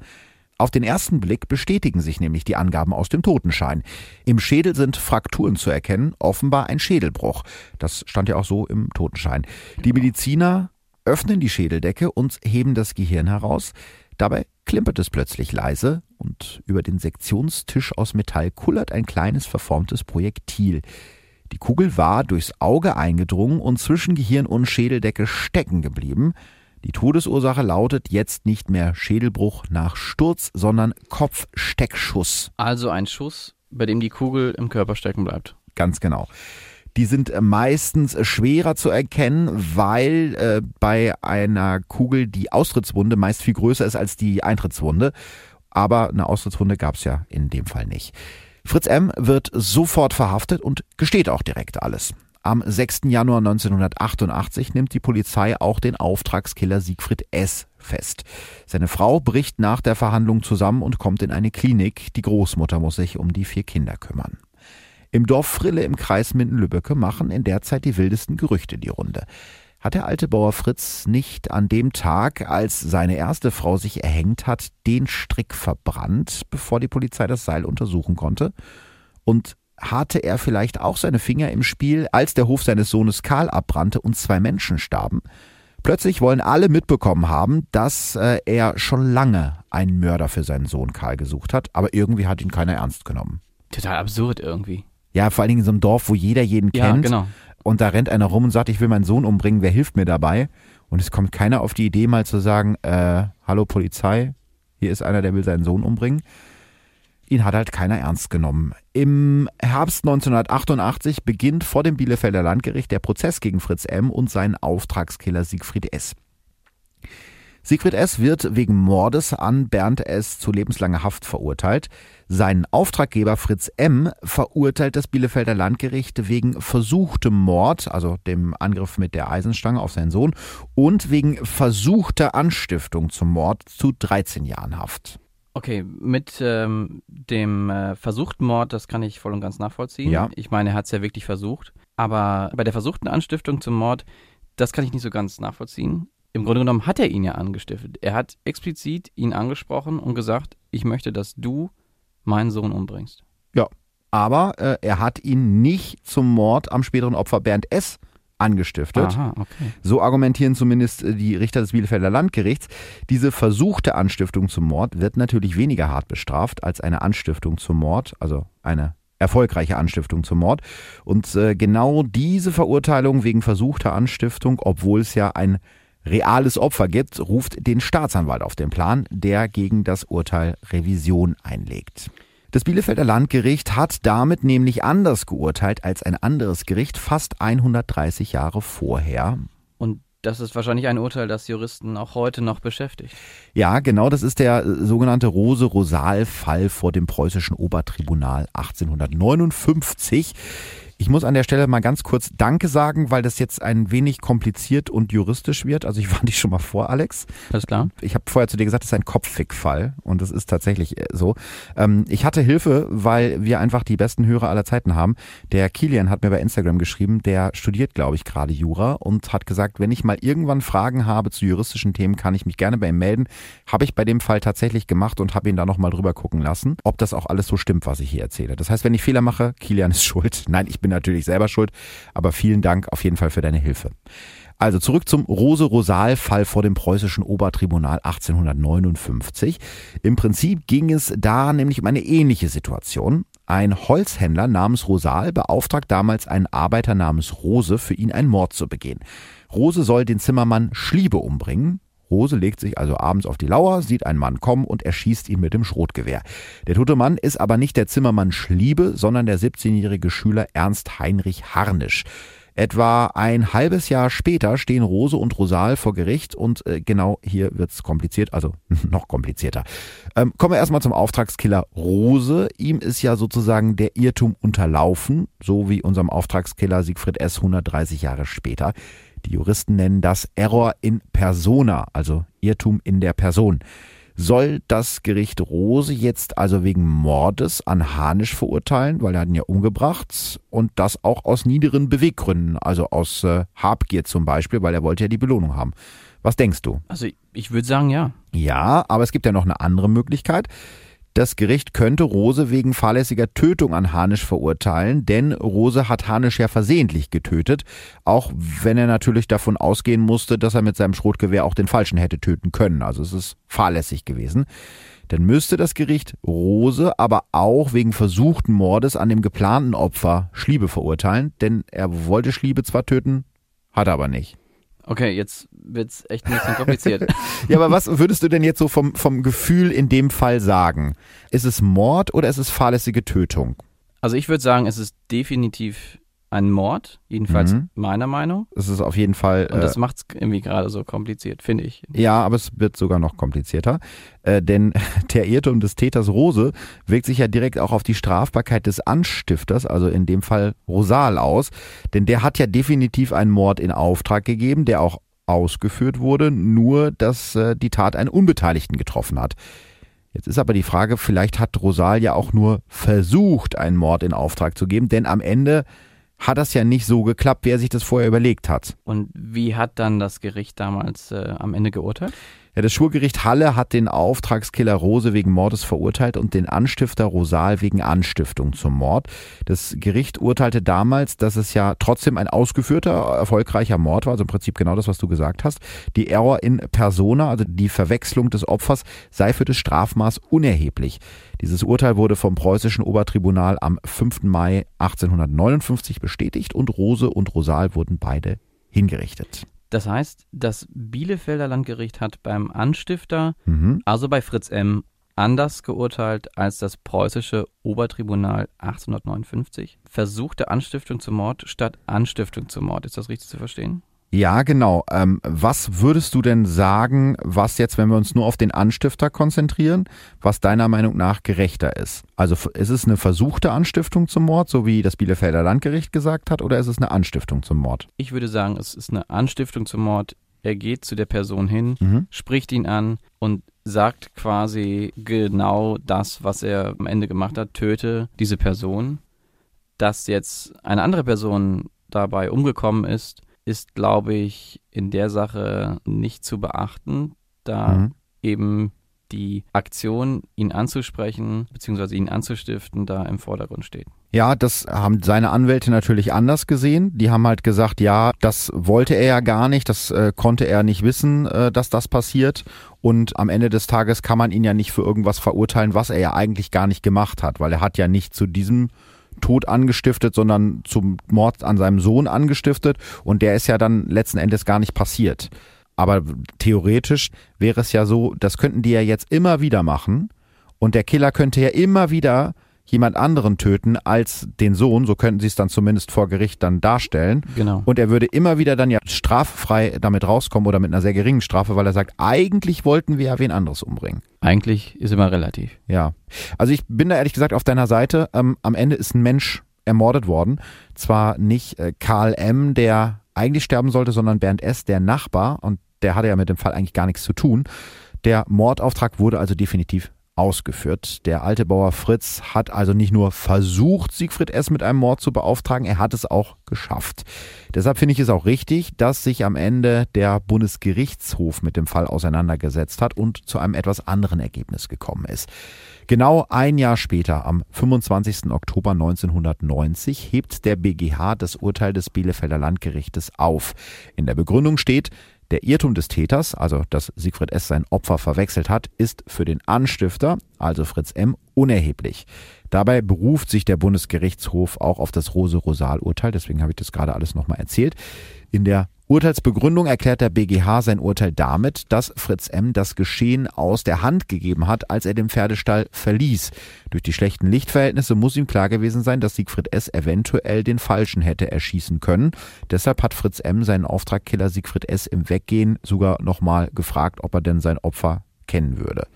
Auf den ersten Blick bestätigen sich nämlich die Angaben aus dem Totenschein. Im Schädel sind Frakturen zu erkennen, offenbar ein Schädelbruch. Das stand ja auch so im Totenschein. Die Mediziner öffnen die Schädeldecke und heben das Gehirn heraus. Dabei klimpert es plötzlich leise und über den Sektionstisch aus Metall kullert ein kleines verformtes Projektil. Die Kugel war durchs Auge eingedrungen und zwischen Gehirn und Schädeldecke stecken geblieben. Die Todesursache lautet jetzt nicht mehr Schädelbruch nach Sturz, sondern Kopfsteckschuss. Also ein Schuss, bei dem die Kugel im Körper stecken bleibt. Ganz genau. Die sind äh, meistens äh, schwerer zu erkennen, weil äh, bei einer Kugel die Austrittswunde meist viel größer ist als die Eintrittswunde. Aber eine Austrittswunde gab es ja in dem Fall nicht. Fritz M. wird sofort verhaftet und gesteht auch direkt alles. Am 6. Januar 1988 nimmt die Polizei auch den Auftragskiller Siegfried S. fest. Seine Frau bricht nach der Verhandlung zusammen und kommt in eine Klinik. Die Großmutter muss sich um die vier Kinder kümmern. Im Dorf Frille im Kreis Minden-Lübbecke machen in der Zeit die wildesten Gerüchte die Runde. Hat der alte Bauer Fritz nicht an dem Tag, als seine erste Frau sich erhängt hat, den Strick verbrannt, bevor die Polizei das Seil untersuchen konnte? Und hatte er vielleicht auch seine Finger im Spiel, als der Hof seines Sohnes Karl abbrannte und zwei Menschen starben? Plötzlich wollen alle mitbekommen haben, dass äh, er schon lange einen Mörder für seinen Sohn Karl gesucht hat, aber irgendwie hat ihn keiner ernst genommen. Total absurd irgendwie. Ja, vor allen Dingen in so einem Dorf, wo jeder jeden Ja, kennt. genau. Und da rennt einer rum und sagt, ich will meinen Sohn umbringen, wer hilft mir dabei? Und es kommt keiner auf die Idee, mal zu sagen, äh, hallo Polizei, hier ist einer, der will seinen Sohn umbringen. Ihn hat halt keiner ernst genommen. Im Herbst 1988 beginnt vor dem Bielefelder Landgericht der Prozess gegen Fritz M. und seinen Auftragskiller Siegfried S. Siegfried S. wird wegen Mordes an Bernd S. zu lebenslanger Haft verurteilt. Seinen Auftraggeber Fritz M. verurteilt das Bielefelder Landgericht wegen versuchtem Mord, also dem Angriff mit der Eisenstange auf seinen Sohn, und wegen versuchter Anstiftung zum Mord zu 13 Jahren Haft. Okay, mit ähm, dem äh, versuchten Mord, das kann ich voll und ganz nachvollziehen. Ja. Ich meine, er hat es ja wirklich versucht. Aber bei der versuchten Anstiftung zum Mord, das kann ich nicht so ganz nachvollziehen. Im Grunde genommen hat er ihn ja angestiftet. Er hat explizit ihn angesprochen und gesagt, ich möchte, dass du meinen Sohn umbringst. Ja, aber äh, er hat ihn nicht zum Mord am späteren Opfer Bernd S. angestiftet. Aha, okay. So argumentieren zumindest äh, die Richter des Bielefelder Landgerichts. Diese versuchte Anstiftung zum Mord wird natürlich weniger hart bestraft als eine Anstiftung zum Mord, also eine erfolgreiche Anstiftung zum Mord. Und äh, genau diese Verurteilung wegen versuchter Anstiftung, obwohl es ja ein reales Opfer gibt, ruft den Staatsanwalt auf den Plan, der gegen das Urteil Revision einlegt. Das Bielefelder Landgericht hat damit nämlich anders geurteilt als ein anderes Gericht fast 130 Jahre vorher. Und das ist wahrscheinlich ein Urteil, das Juristen auch heute noch beschäftigt. Ja, genau, das ist der sogenannte Rose-Rosal-Fall vor dem preußischen Obertribunal 1859. Ich muss an der Stelle mal ganz kurz Danke sagen, weil das jetzt ein wenig kompliziert und juristisch wird. Also ich warne dich schon mal vor, Alex. Alles klar. Ich habe vorher zu dir gesagt, das ist ein Kopffick-Fall und das ist tatsächlich äh, so. Ähm, ich hatte Hilfe, weil wir einfach die besten Hörer aller Zeiten haben. Der Kilian hat mir bei Instagram geschrieben, der studiert, glaube ich, gerade Jura und hat gesagt, wenn ich mal irgendwann Fragen habe zu juristischen Themen, kann ich mich gerne bei ihm melden. Habe ich bei dem Fall tatsächlich gemacht und habe ihn da nochmal drüber gucken lassen, ob das auch alles so stimmt, was ich hier erzähle. Das heißt, wenn ich Fehler mache, Kilian ist (laughs) schuld. Nein, ich bin natürlich selber schuld, aber vielen Dank auf jeden Fall für deine Hilfe. Also zurück zum Rose-Rosal-Fall vor dem preußischen Obertribunal 1859. Im Prinzip ging es da nämlich um eine ähnliche Situation. Ein Holzhändler namens Rosal beauftragt damals einen Arbeiter namens Rose, für ihn einen Mord zu begehen. Rose soll den Zimmermann Schliebe umbringen. Rose legt sich also abends auf die Lauer, sieht einen Mann kommen und erschießt ihn mit dem Schrotgewehr. Der tote Mann ist aber nicht der Zimmermann Schliebe, sondern der 17-jährige Schüler Ernst Heinrich Harnisch. Etwa ein halbes Jahr später stehen Rose und Rosal vor Gericht und äh, genau hier wird's kompliziert, also (laughs) noch komplizierter. Ähm, kommen wir erstmal zum Auftragskiller Rose. Ihm ist ja sozusagen der Irrtum unterlaufen, so wie unserem Auftragskiller Siegfried S. 130 Jahre später. Die Juristen nennen das Error in persona, also Irrtum in der Person. Soll das Gericht Rose jetzt also wegen Mordes an Hanisch verurteilen, weil er hat ihn ja umgebracht und das auch aus niederen Beweggründen, also aus äh, Habgier zum Beispiel, weil er wollte ja die Belohnung haben. Was denkst du? Also ich würde sagen, ja. Ja, aber es gibt ja noch eine andere Möglichkeit. Das Gericht könnte Rose wegen fahrlässiger Tötung an Hanisch verurteilen, denn Rose hat Hanisch ja versehentlich getötet, auch wenn er natürlich davon ausgehen musste, dass er mit seinem Schrotgewehr auch den Falschen hätte töten können. Also es ist fahrlässig gewesen. Dann müsste das Gericht Rose aber auch wegen versuchten Mordes an dem geplanten Opfer Schliebe verurteilen, denn er wollte Schliebe zwar töten, hat er aber nicht. Okay, jetzt wird's echt ein bisschen kompliziert. (laughs) ja, aber was würdest du denn jetzt so vom, vom Gefühl in dem Fall sagen? Ist es Mord oder ist es fahrlässige Tötung? Also ich würde sagen, es ist definitiv ein Mord, jedenfalls Mhm. meiner Meinung. Es ist auf jeden Fall. Und äh, das macht's irgendwie gerade so kompliziert, finde ich. Ja, aber es wird sogar noch komplizierter. Äh, denn (laughs) der Irrtum des Täters Rose wirkt sich ja direkt auch auf die Strafbarkeit des Anstifters, also in dem Fall Rosal, aus. Denn der hat ja definitiv einen Mord in Auftrag gegeben, der auch ausgeführt wurde, nur dass äh, die Tat einen Unbeteiligten getroffen hat. Jetzt ist aber die Frage, vielleicht hat Rosal ja auch nur versucht, einen Mord in Auftrag zu geben, denn am Ende hat das ja nicht so geklappt, wie er sich das vorher überlegt hat. Und wie hat dann das Gericht damals äh, am Ende geurteilt? Ja, das Schwurgericht Halle hat den Auftragskiller Rose wegen Mordes verurteilt und den Anstifter Rosal wegen Anstiftung zum Mord. Das Gericht urteilte damals, dass es ja trotzdem ein ausgeführter, erfolgreicher Mord war, also im Prinzip genau das, was du gesagt hast. Die Error in persona, also die Verwechslung des Opfers, sei für das Strafmaß unerheblich. Dieses Urteil wurde vom preußischen Obertribunal am 5. Mai 1859 bestätigt und Rose und Rosal wurden beide hingerichtet. Das heißt, das Bielefelder Landgericht hat beim Anstifter, Mhm. also bei Fritz M., anders geurteilt als das preußische Obertribunal 1859. Versuchte Anstiftung zum Mord statt Anstiftung zum Mord. Ist das richtig zu verstehen? Ja, genau. Ähm, was würdest du denn sagen, was jetzt, wenn wir uns nur auf den Anstifter konzentrieren, was deiner Meinung nach gerechter ist? Also ist es eine versuchte Anstiftung zum Mord, so wie das Bielefelder Landgericht gesagt hat, oder ist es eine Anstiftung zum Mord? Ich würde sagen, es ist eine Anstiftung zum Mord. Er geht zu der Person hin, Mhm. spricht ihn an und sagt quasi genau das, was er am Ende gemacht hat, töte diese Person. Dass jetzt eine andere Person dabei umgekommen ist, ist, glaube ich, in der Sache nicht zu beachten, da Mhm. eben die Aktion, ihn anzusprechen bzw. ihn anzustiften, da im Vordergrund steht. Ja, das haben seine Anwälte natürlich anders gesehen. Die haben halt gesagt, ja, das wollte er ja gar nicht, das äh, konnte er nicht wissen, äh, dass das passiert. Und am Ende des Tages kann man ihn ja nicht für irgendwas verurteilen, was er ja eigentlich gar nicht gemacht hat, weil er hat ja nicht zu diesem Tod angestiftet, sondern zum Mord an seinem Sohn angestiftet. Und der ist ja dann letzten Endes gar nicht passiert. Aber theoretisch wäre es ja so, das könnten die ja jetzt immer wieder machen. Und der Killer könnte ja immer wieder jemand anderen töten als den Sohn, so könnten sie es dann zumindest vor Gericht dann darstellen. Genau. Und er würde immer wieder dann ja straffrei damit rauskommen oder mit einer sehr geringen Strafe, weil er sagt, eigentlich wollten wir ja wen anderes umbringen. Eigentlich ist immer relativ. Ja. Also ich bin da ehrlich gesagt auf deiner Seite. Ähm, am Ende ist ein Mensch ermordet worden. Zwar nicht äh, Karl M., der eigentlich sterben sollte, sondern Bernd S., der Nachbar. Und der hatte ja mit dem Fall eigentlich gar nichts zu tun. Der Mordauftrag wurde also definitiv ausgeführt. Der alte Bauer Fritz hat also nicht nur versucht, Siegfried S. mit einem Mord zu beauftragen, er hat es auch geschafft. Deshalb finde ich es auch richtig, dass sich am Ende der Bundesgerichtshof mit dem Fall auseinandergesetzt hat und zu einem etwas anderen Ergebnis gekommen ist. Genau ein Jahr später, am 25. Oktober 1990, hebt der BGH das Urteil des Bielefelder Landgerichtes auf. In der Begründung steht, der Irrtum des Täters, also dass Siegfried S. sein Opfer verwechselt hat, ist für den Anstifter, also Fritz M., unerheblich. Dabei beruft sich der Bundesgerichtshof auch auf das Rose-Rosal-Urteil, deswegen habe ich das gerade alles nochmal erzählt. In der Urteilsbegründung erklärt der BGH sein Urteil damit, dass Fritz M. das Geschehen aus der Hand gegeben hat, als er den Pferdestall verließ. Durch die schlechten Lichtverhältnisse muss ihm klar gewesen sein, dass Siegfried S. eventuell den Falschen hätte erschießen können. Deshalb hat Fritz M. seinen Auftragkiller Siegfried S. im Weggehen sogar nochmal gefragt, ob er denn sein Opfer kennen würde.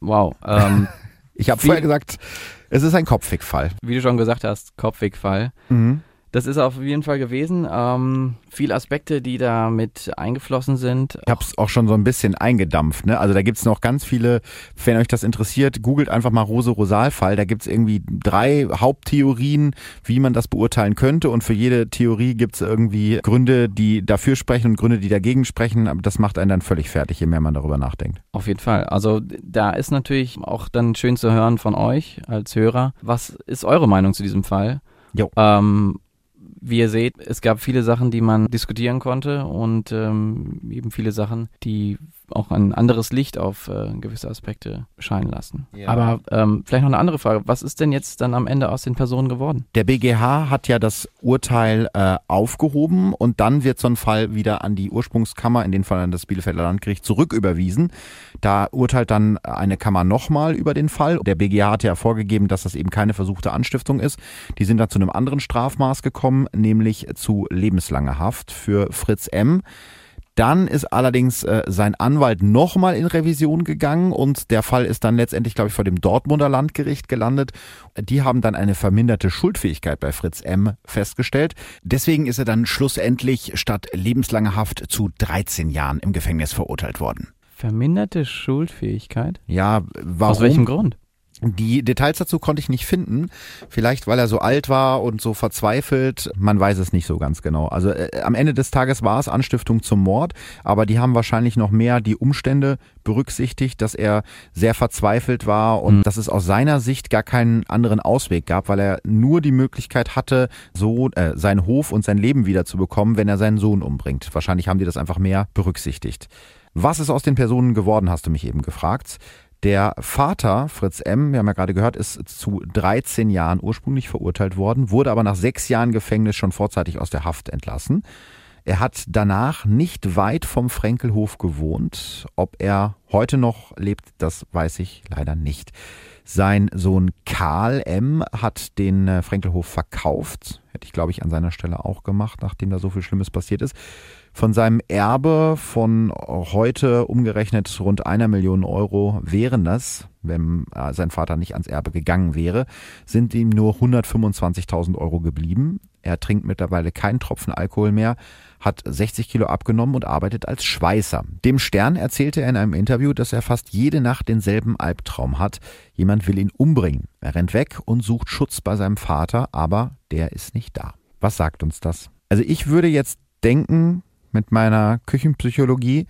Wow. Ähm, (laughs) Ich habe vorher gesagt, es ist ein Kopfwegfall. wie du schon gesagt hast, Kopfwegfall. Mhm. Das ist auf jeden Fall gewesen. Ähm, viele Aspekte, die da mit eingeflossen sind. Ich habe es auch schon so ein bisschen eingedampft. Ne? Also da gibt's noch ganz viele, wenn euch das interessiert, googelt einfach mal Rose-Rosal-Fall. Da gibt's irgendwie drei Haupttheorien, wie man das beurteilen könnte. Und für jede Theorie gibt's irgendwie Gründe, die dafür sprechen und Gründe, die dagegen sprechen. Aber das macht einen dann völlig fertig, je mehr man darüber nachdenkt. Auf jeden Fall. Also da ist natürlich auch dann schön zu hören von euch als Hörer. Was ist eure Meinung zu diesem Fall? Jo. Ähm, wie ihr seht, es gab viele Sachen, die man diskutieren konnte und ähm, eben viele Sachen, die auch ein anderes Licht auf äh, gewisse Aspekte scheinen lassen. Ja. Aber ähm, vielleicht noch eine andere Frage. Was ist denn jetzt dann am Ende aus den Personen geworden? Der BGH hat ja das Urteil äh, aufgehoben und dann wird so ein Fall wieder an die Ursprungskammer, in dem Fall an das Bielefelder Landgericht, zurücküberwiesen. Da urteilt dann eine Kammer nochmal über den Fall. Der BGH hat ja vorgegeben, dass das eben keine versuchte Anstiftung ist. Die sind dann zu einem anderen Strafmaß gekommen, nämlich zu lebenslanger Haft für Fritz M. Dann ist allerdings äh, sein Anwalt nochmal in Revision gegangen und der Fall ist dann letztendlich, glaube ich, vor dem Dortmunder Landgericht gelandet. Die haben dann eine verminderte Schuldfähigkeit bei Fritz M. festgestellt. Deswegen ist er dann schlussendlich statt lebenslanger Haft zu 13 Jahren im Gefängnis verurteilt worden. Verminderte Schuldfähigkeit? Ja, warum? Aus welchem Grund? Die Details dazu konnte ich nicht finden. Vielleicht, weil er so alt war und so verzweifelt. Man weiß es nicht so ganz genau. Also äh, am Ende des Tages war es Anstiftung zum Mord, aber die haben wahrscheinlich noch mehr die Umstände berücksichtigt, dass er sehr verzweifelt war und Mhm. dass es aus seiner Sicht gar keinen anderen Ausweg gab, weil er nur die Möglichkeit hatte, so äh, seinen Hof und sein Leben wieder zu bekommen, wenn er seinen Sohn umbringt. Wahrscheinlich haben die das einfach mehr berücksichtigt. Was ist aus den Personen geworden, hast du mich eben gefragt. Der Vater, Fritz M., wir haben ja gerade gehört, ist zu 13 Jahren ursprünglich verurteilt worden, wurde aber nach sechs Jahren Gefängnis schon vorzeitig aus der Haft entlassen. Er hat danach nicht weit vom Frenkelhof gewohnt. Ob er heute noch lebt, das weiß ich leider nicht. Sein Sohn Karl M. hat den äh, Frenkelhof verkauft. Hätte ich, glaube ich, an seiner Stelle auch gemacht, nachdem da so viel Schlimmes passiert ist. Von seinem Erbe von heute umgerechnet rund einer Million Euro wären das, wenn äh, sein Vater nicht ans Erbe gegangen wäre, sind ihm nur 125.000 Euro geblieben. Er trinkt mittlerweile keinen Tropfen Alkohol mehr, hat 60 Kilo abgenommen und arbeitet als Schweißer. Dem Stern erzählte er in einem Interview, dass er fast jede Nacht denselben Albtraum hat. Jemand will ihn umbringen. Er rennt weg und sucht Schutz bei seinem Vater, aber der ist nicht da. Was sagt uns das? Also ich würde jetzt denken mit meiner Küchenpsychologie,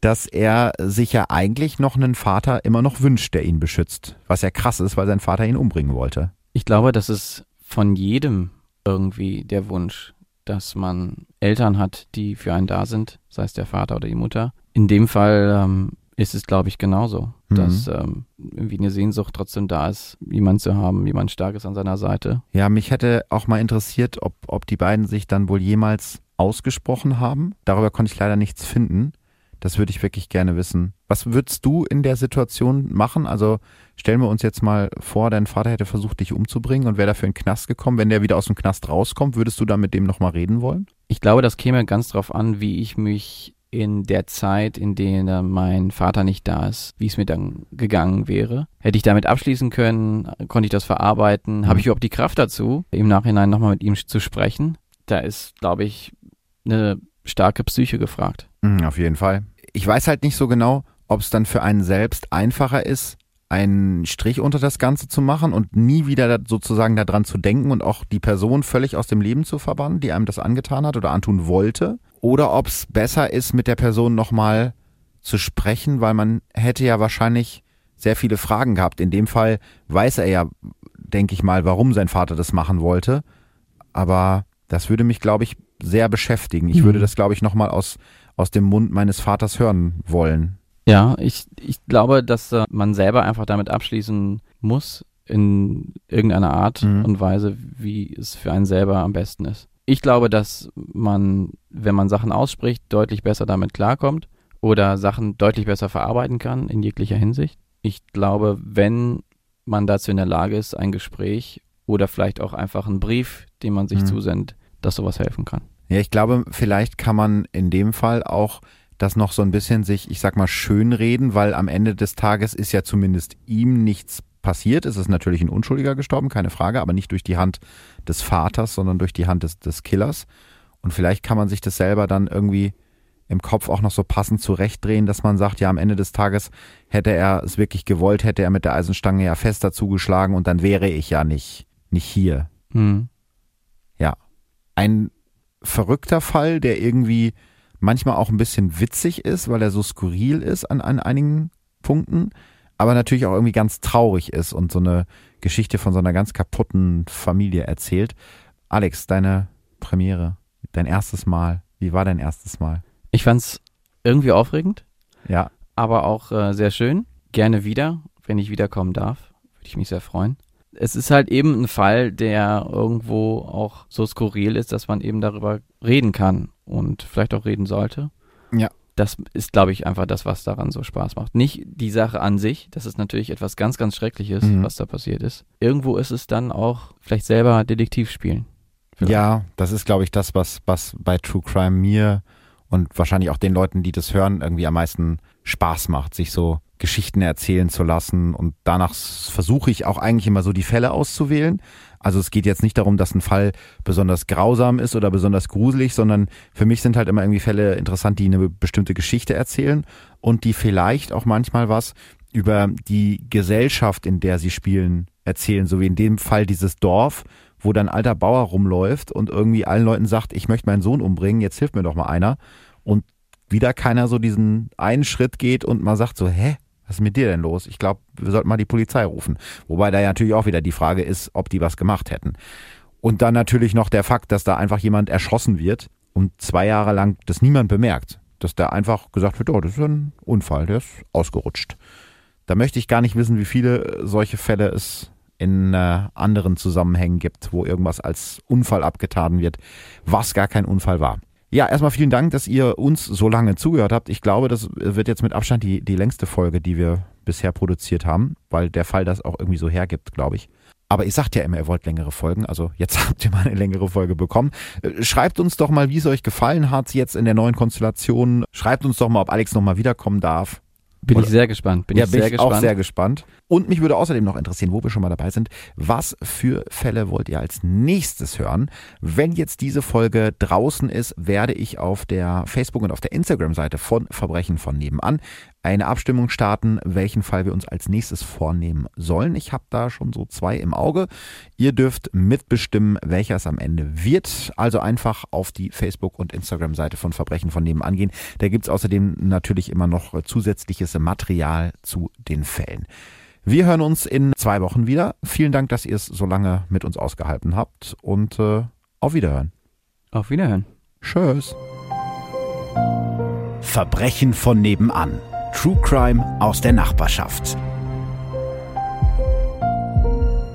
dass er sich ja eigentlich noch einen Vater immer noch wünscht, der ihn beschützt. Was ja krass ist, weil sein Vater ihn umbringen wollte. Ich glaube, das ist von jedem irgendwie der Wunsch, dass man Eltern hat, die für einen da sind, sei es der Vater oder die Mutter. In dem Fall ähm, ist es, glaube ich, genauso, mhm. dass ähm, irgendwie eine Sehnsucht trotzdem da ist, jemanden zu haben, jemand Starkes an seiner Seite. Ja, mich hätte auch mal interessiert, ob, ob die beiden sich dann wohl jemals ausgesprochen haben. Darüber konnte ich leider nichts finden. Das würde ich wirklich gerne wissen. Was würdest du in der Situation machen? Also stellen wir uns jetzt mal vor, dein Vater hätte versucht, dich umzubringen und wäre dafür in den Knast gekommen. Wenn der wieder aus dem Knast rauskommt, würdest du dann mit dem nochmal reden wollen? Ich glaube, das käme ganz drauf an, wie ich mich in der Zeit, in der mein Vater nicht da ist, wie es mir dann gegangen wäre. Hätte ich damit abschließen können? Konnte ich das verarbeiten? Mhm. Habe ich überhaupt die Kraft dazu, im Nachhinein nochmal mit ihm zu sprechen? Da ist, glaube ich, eine starke Psyche gefragt. Mhm, auf jeden Fall. Ich weiß halt nicht so genau, ob es dann für einen selbst einfacher ist, einen Strich unter das Ganze zu machen und nie wieder sozusagen daran zu denken und auch die Person völlig aus dem Leben zu verbannen, die einem das angetan hat oder antun wollte. Oder ob es besser ist, mit der Person nochmal zu sprechen, weil man hätte ja wahrscheinlich sehr viele Fragen gehabt. In dem Fall weiß er ja, denke ich mal, warum sein Vater das machen wollte. Aber das würde mich, glaube ich, sehr beschäftigen. Ich mhm. würde das, glaube ich, nochmal aus, aus dem Mund meines Vaters hören wollen. Ja, ich, ich glaube, dass äh, man selber einfach damit abschließen muss, in irgendeiner Art mhm. und Weise, wie es für einen selber am besten ist. Ich glaube, dass man, wenn man Sachen ausspricht, deutlich besser damit klarkommt oder Sachen deutlich besser verarbeiten kann in jeglicher Hinsicht. Ich glaube, wenn man dazu in der Lage ist, ein Gespräch oder vielleicht auch einfach einen Brief, den man sich mhm. zusendet, dass sowas helfen kann. Ja, ich glaube, vielleicht kann man in dem Fall auch das noch so ein bisschen sich, ich sag mal, schönreden, weil am Ende des Tages ist ja zumindest ihm nichts passiert. Es ist natürlich ein Unschuldiger gestorben, keine Frage, aber nicht durch die Hand des Vaters, sondern durch die Hand des, des Killers. Und vielleicht kann man sich das selber dann irgendwie im Kopf auch noch so passend zurechtdrehen, dass man sagt, ja, am Ende des Tages hätte er es wirklich gewollt, hätte er mit der Eisenstange ja fester zugeschlagen und dann wäre ich ja nicht, nicht hier. Mhm. Ein verrückter Fall, der irgendwie manchmal auch ein bisschen witzig ist, weil er so skurril ist an, an einigen Punkten, aber natürlich auch irgendwie ganz traurig ist und so eine Geschichte von so einer ganz kaputten Familie erzählt. Alex, deine Premiere, dein erstes Mal, wie war dein erstes Mal? Ich fand's irgendwie aufregend. Ja. Aber auch äh, sehr schön. Gerne wieder, wenn ich wiederkommen darf. Würde ich mich sehr freuen es ist halt eben ein Fall, der irgendwo auch so skurril ist, dass man eben darüber reden kann und vielleicht auch reden sollte. Ja. Das ist, glaube ich, einfach das, was daran so Spaß macht. Nicht die Sache an sich, das ist natürlich etwas ganz, ganz Schreckliches, mhm. was da passiert ist. Irgendwo ist es dann auch vielleicht selber Detektiv spielen. Vielleicht. Ja, das ist, glaube ich, das, was, was bei True Crime mir und wahrscheinlich auch den Leuten, die das hören, irgendwie am meisten Spaß macht, sich so Geschichten erzählen zu lassen. Und danach versuche ich auch eigentlich immer so die Fälle auszuwählen. Also es geht jetzt nicht darum, dass ein Fall besonders grausam ist oder besonders gruselig, sondern für mich sind halt immer irgendwie Fälle interessant, die eine bestimmte Geschichte erzählen und die vielleicht auch manchmal was über die Gesellschaft, in der sie spielen, erzählen. So wie in dem Fall dieses Dorf, wo dann alter Bauer rumläuft und irgendwie allen Leuten sagt, ich möchte meinen Sohn umbringen, jetzt hilft mir doch mal einer. Und wieder keiner so diesen einen Schritt geht und mal sagt so, hä, was ist mit dir denn los? Ich glaube, wir sollten mal die Polizei rufen. Wobei da ja natürlich auch wieder die Frage ist, ob die was gemacht hätten. Und dann natürlich noch der Fakt, dass da einfach jemand erschossen wird und zwei Jahre lang das niemand bemerkt. Dass da einfach gesagt wird, oh, das ist ein Unfall, der ist ausgerutscht. Da möchte ich gar nicht wissen, wie viele solche Fälle es in äh, anderen Zusammenhängen gibt, wo irgendwas als Unfall abgetan wird, was gar kein Unfall war. Ja, erstmal vielen Dank, dass ihr uns so lange zugehört habt. Ich glaube, das wird jetzt mit Abstand die, die längste Folge, die wir bisher produziert haben, weil der Fall das auch irgendwie so hergibt, glaube ich. Aber ihr sagt ja immer, ihr wollt längere Folgen, also jetzt (laughs) habt ihr mal eine längere Folge bekommen. Äh, schreibt uns doch mal, wie es euch gefallen hat jetzt in der neuen Konstellation. Schreibt uns doch mal, ob Alex nochmal wiederkommen darf. Bin Oder, ich sehr gespannt. Bin ja, ich bin sehr ich gespannt. auch sehr gespannt. Und mich würde außerdem noch interessieren, wo wir schon mal dabei sind, was für Fälle wollt ihr als nächstes hören? Wenn jetzt diese Folge draußen ist, werde ich auf der Facebook- und auf der Instagram-Seite von Verbrechen von nebenan eine Abstimmung starten, welchen Fall wir uns als nächstes vornehmen sollen. Ich habe da schon so zwei im Auge. Ihr dürft mitbestimmen, welcher es am Ende wird. Also einfach auf die Facebook- und Instagram-Seite von Verbrechen von nebenan gehen. Da gibt's außerdem natürlich immer noch zusätzliches Material zu den Fällen. Wir hören uns in zwei Wochen wieder. Vielen Dank, dass ihr es so lange mit uns ausgehalten habt und äh, auf Wiederhören. Auf Wiederhören. Tschüss. Verbrechen von nebenan. True Crime aus der Nachbarschaft.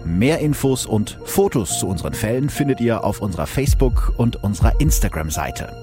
Mehr Infos und Fotos zu unseren Fällen findet ihr auf unserer Facebook- und unserer Instagram-Seite.